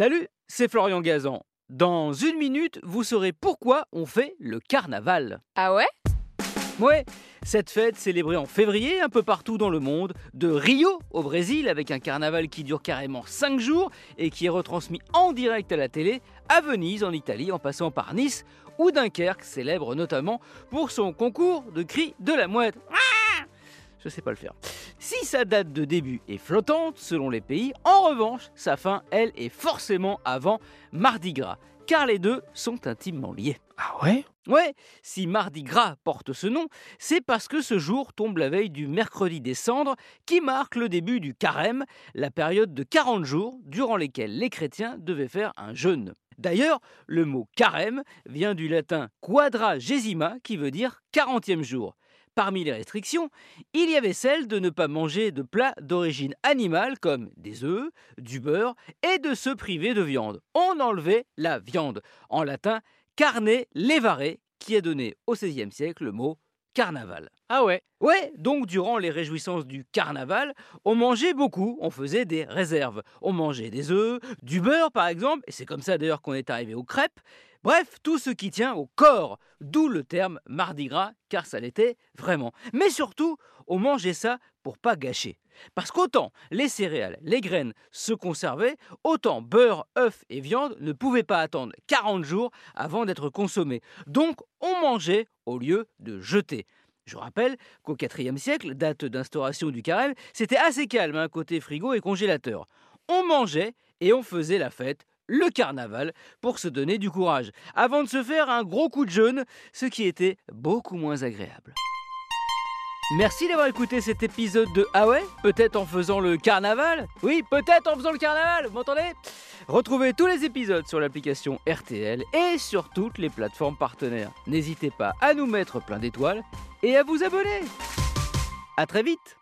Salut, c'est Florian Gazan. Dans une minute, vous saurez pourquoi on fait le carnaval. Ah ouais? Ouais, cette fête célébrée en février un peu partout dans le monde, de Rio au Brésil avec un carnaval qui dure carrément 5 jours et qui est retransmis en direct à la télé, à Venise en Italie en passant par Nice ou Dunkerque, célèbre notamment pour son concours de cris de la mouette. Je sais pas le faire. Si sa date de début est flottante selon les pays, en revanche, sa fin, elle, est forcément avant Mardi Gras, car les deux sont intimement liés. Ah ouais? Ouais, si Mardi Gras porte ce nom, c'est parce que ce jour tombe la veille du mercredi des cendres, qui marque le début du carême, la période de 40 jours durant lesquels les chrétiens devaient faire un jeûne. D'ailleurs, le mot carême vient du latin quadragesima, qui veut dire 40e jour. Parmi les restrictions, il y avait celle de ne pas manger de plats d'origine animale comme des œufs, du beurre et de se priver de viande. On enlevait la viande. En latin, carne levare, qui a donné au XVIe siècle le mot carnaval. Ah ouais? Ouais, donc durant les réjouissances du carnaval, on mangeait beaucoup, on faisait des réserves. On mangeait des œufs, du beurre par exemple, et c'est comme ça d'ailleurs qu'on est arrivé aux crêpes. Bref, tout ce qui tient au corps, d'où le terme mardi gras, car ça l'était vraiment. Mais surtout, on mangeait ça pour pas gâcher. Parce qu'autant les céréales, les graines se conservaient, autant beurre, œufs et viande ne pouvaient pas attendre 40 jours avant d'être consommés. Donc on mangeait au lieu de jeter. Je rappelle qu'au IVe siècle, date d'instauration du carême, c'était assez calme hein, côté frigo et congélateur. On mangeait et on faisait la fête le carnaval pour se donner du courage, avant de se faire un gros coup de jeûne, ce qui était beaucoup moins agréable. Merci d'avoir écouté cet épisode de Ah Peut-être en faisant le carnaval? Oui, peut-être en faisant le carnaval, vous m'entendez? Retrouvez tous les épisodes sur l'application RTL et sur toutes les plateformes partenaires. N'hésitez pas à nous mettre plein d'étoiles et à vous abonner. A très vite